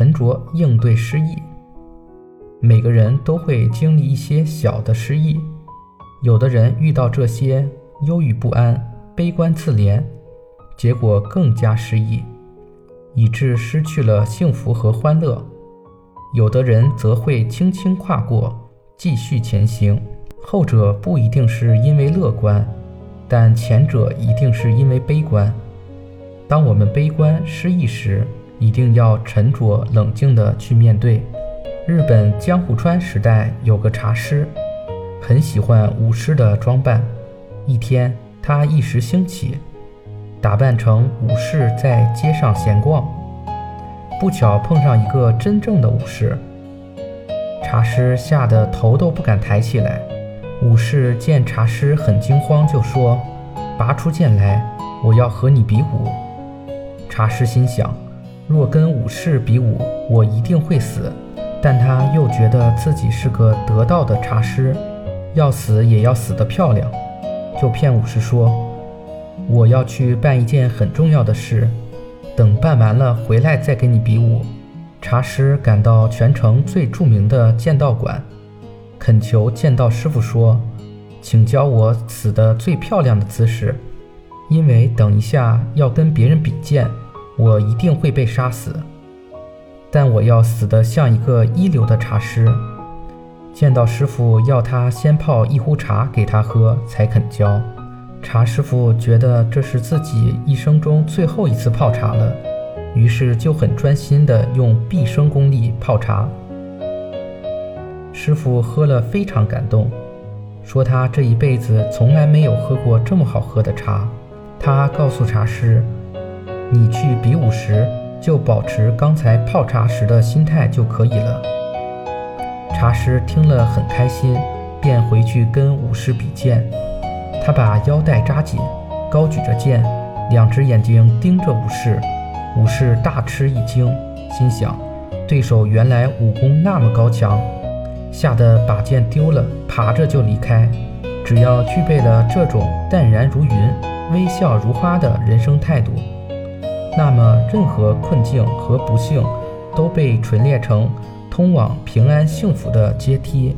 沉着应对失意。每个人都会经历一些小的失意，有的人遇到这些忧郁不安、悲观自怜，结果更加失意，以致失去了幸福和欢乐；有的人则会轻轻跨过，继续前行。后者不一定是因为乐观，但前者一定是因为悲观。当我们悲观失意时，一定要沉着冷静地去面对。日本江户川时代有个茶师，很喜欢武士的装扮。一天，他一时兴起，打扮成武士在街上闲逛，不巧碰上一个真正的武士，茶师吓得头都不敢抬起来。武士见茶师很惊慌，就说：“拔出剑来，我要和你比武。”茶师心想：若跟武士比武，我一定会死。但他又觉得自己是个得道的茶师，要死也要死得漂亮，就骗武士说：“我要去办一件很重要的事，等办完了回来再跟你比武。”茶师赶到全城最著名的剑道馆。恳求剑道师傅说：“请教我死的最漂亮的姿势，因为等一下要跟别人比剑，我一定会被杀死。但我要死得像一个一流的茶师。”见到师傅要他先泡一壶茶给他喝，才肯教。茶师傅觉得这是自己一生中最后一次泡茶了，于是就很专心地用毕生功力泡茶。师傅喝了非常感动，说他这一辈子从来没有喝过这么好喝的茶。他告诉茶师：“你去比武时就保持刚才泡茶时的心态就可以了。”茶师听了很开心，便回去跟武士比剑。他把腰带扎紧，高举着剑，两只眼睛盯着武士。武士大吃一惊，心想：对手原来武功那么高强。吓得把剑丢了，爬着就离开。只要具备了这种淡然如云、微笑如花的人生态度，那么任何困境和不幸都被锤炼成通往平安幸福的阶梯。